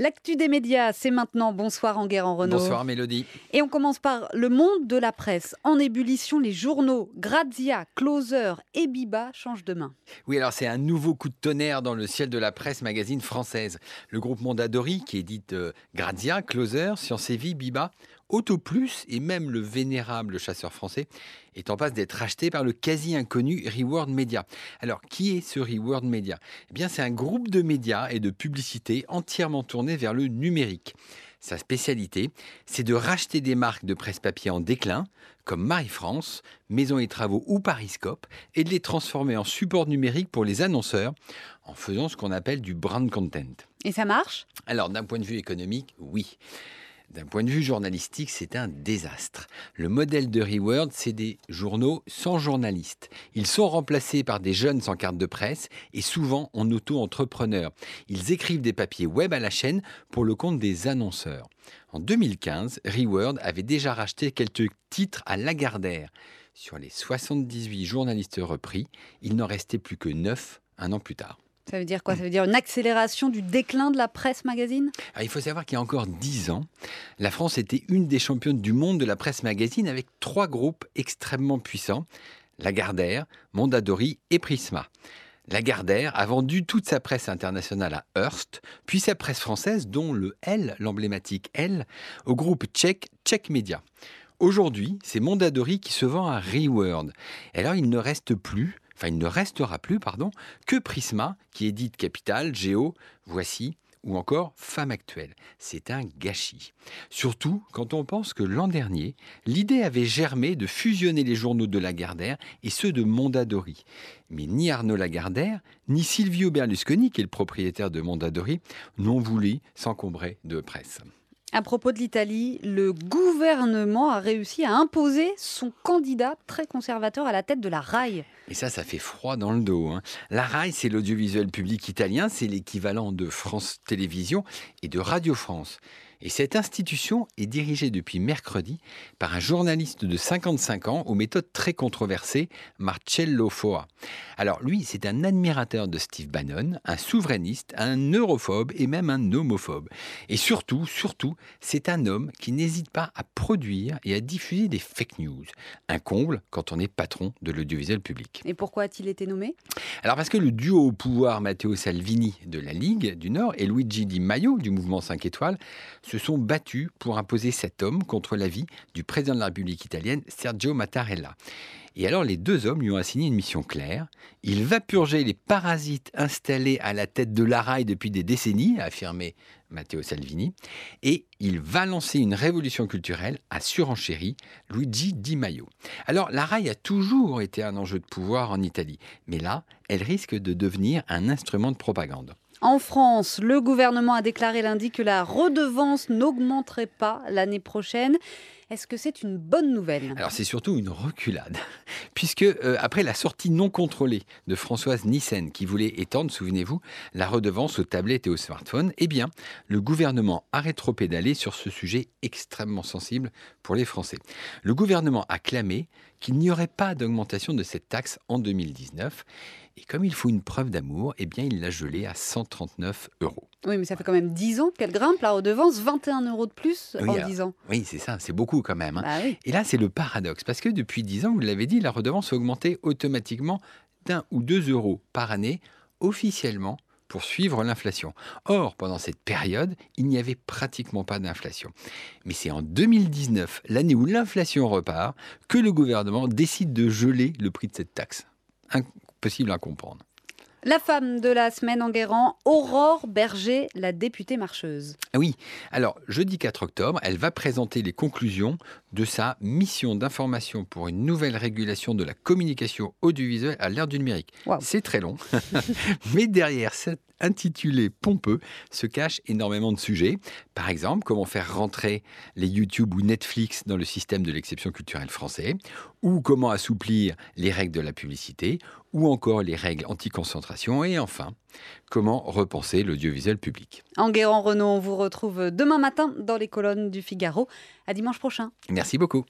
L'actu des médias, c'est maintenant. Bonsoir Enguerrand Renault. Bonsoir Mélodie. Et on commence par le monde de la presse. En ébullition, les journaux Grazia, Closer et Biba changent de main. Oui, alors c'est un nouveau coup de tonnerre dans le ciel de la presse magazine française. Le groupe Mondadori, qui édite euh, Grazia, Closer, Science et Vie, Biba, Auto Plus et même le vénérable chasseur français est en passe d'être racheté par le quasi inconnu Reward Media. Alors, qui est ce Reward Media? Eh bien, c'est un groupe de médias et de publicités entièrement tourné vers le numérique. Sa spécialité, c'est de racheter des marques de presse-papier en déclin, comme Marie-France, Maison et Travaux ou Pariscope, et de les transformer en support numérique pour les annonceurs, en faisant ce qu'on appelle du brand content. Et ça marche? Alors, d'un point de vue économique, oui. D'un point de vue journalistique, c'est un désastre. Le modèle de Reward, c'est des journaux sans journalistes. Ils sont remplacés par des jeunes sans carte de presse et souvent en auto-entrepreneurs. Ils écrivent des papiers web à la chaîne pour le compte des annonceurs. En 2015, Reward avait déjà racheté quelques titres à Lagardère. Sur les 78 journalistes repris, il n'en restait plus que 9 un an plus tard. Ça veut dire quoi? Ça veut dire une accélération du déclin de la presse magazine? Ah, Il faut savoir qu'il y a encore dix ans, la France était une des championnes du monde de la presse magazine avec trois groupes extrêmement puissants, Lagardère, Mondadori et Prisma. Lagardère a vendu toute sa presse internationale à Hearst, puis sa presse française, dont le L, l'emblématique L, au groupe tchèque Czech Media. Aujourd'hui, c'est Mondadori qui se vend à Reward. alors, il ne reste plus enfin il ne restera plus, pardon, que Prisma, qui édite Capital, Géo, Voici, ou encore Femme actuelle. C'est un gâchis. Surtout quand on pense que l'an dernier, l'idée avait germé de fusionner les journaux de Lagardère et ceux de Mondadori. Mais ni Arnaud Lagardère, ni Silvio Berlusconi, qui est le propriétaire de Mondadori, n'ont voulu s'encombrer de presse. À propos de l'Italie, le gouvernement a réussi à imposer son candidat très conservateur à la tête de la RAI. Et ça, ça fait froid dans le dos. Hein. La RAI, c'est l'audiovisuel public italien, c'est l'équivalent de France Télévisions et de Radio France. Et cette institution est dirigée depuis mercredi par un journaliste de 55 ans aux méthodes très controversées, Marcello Foa. Alors lui, c'est un admirateur de Steve Bannon, un souverainiste, un europhobe et même un homophobe. Et surtout, surtout, c'est un homme qui n'hésite pas à produire et à diffuser des fake news. Un comble quand on est patron de l'audiovisuel public. Et pourquoi a-t-il été nommé? Alors parce que le duo au pouvoir Matteo Salvini de la Ligue du Nord et Luigi Di Maio du mouvement 5 étoiles se sont battus pour imposer cet homme contre l'avis du président de la République italienne, Sergio Mattarella. Et alors les deux hommes lui ont assigné une mission claire. Il va purger les parasites installés à la tête de l'ARAI depuis des décennies, a affirmé Matteo Salvini, et il va lancer une révolution culturelle à surenchérie, Luigi Di Maio. Alors l'ARAI a toujours été un enjeu de pouvoir en Italie, mais là, elle risque de devenir un instrument de propagande. En France, le gouvernement a déclaré lundi que la redevance n'augmenterait pas l'année prochaine. Est-ce que c'est une bonne nouvelle? Alors c'est surtout une reculade, puisque euh, après la sortie non contrôlée de Françoise Nissen, qui voulait étendre, souvenez-vous, la redevance aux tablettes et aux smartphones, eh bien, le gouvernement a rétropédalé sur ce sujet extrêmement sensible pour les Français. Le gouvernement a clamé qu'il n'y aurait pas d'augmentation de cette taxe en 2019. Et comme il faut une preuve d'amour, eh bien, il l'a gelée à 139 euros. Oui, mais ça fait quand même 10 ans qu'elle grimpe la redevance, 21 euros de plus en 10 ans. Oui, c'est ça, c'est beaucoup quand même. Hein. Bah Et là, c'est le paradoxe, parce que depuis 10 ans, vous l'avez dit, la redevance a augmenté automatiquement d'un ou deux euros par année, officiellement pour suivre l'inflation. Or, pendant cette période, il n'y avait pratiquement pas d'inflation. Mais c'est en 2019, l'année où l'inflation repart, que le gouvernement décide de geler le prix de cette taxe. Impossible à comprendre. La femme de la semaine en Guérant, Aurore Berger, la députée marcheuse. Ah oui, alors jeudi 4 octobre, elle va présenter les conclusions de sa mission d'information pour une nouvelle régulation de la communication audiovisuelle à l'ère du numérique. C'est très long, mais derrière cette intitulé pompeux se cache énormément de sujets. Par exemple, comment faire rentrer les YouTube ou Netflix dans le système de l'exception culturelle français, ou comment assouplir les règles de la publicité, ou encore les règles anti-concentration, et enfin, comment repenser l'audiovisuel public. Enguerrand Renault, on vous retrouve demain matin dans les colonnes du Figaro. À dimanche prochain. Merci beaucoup.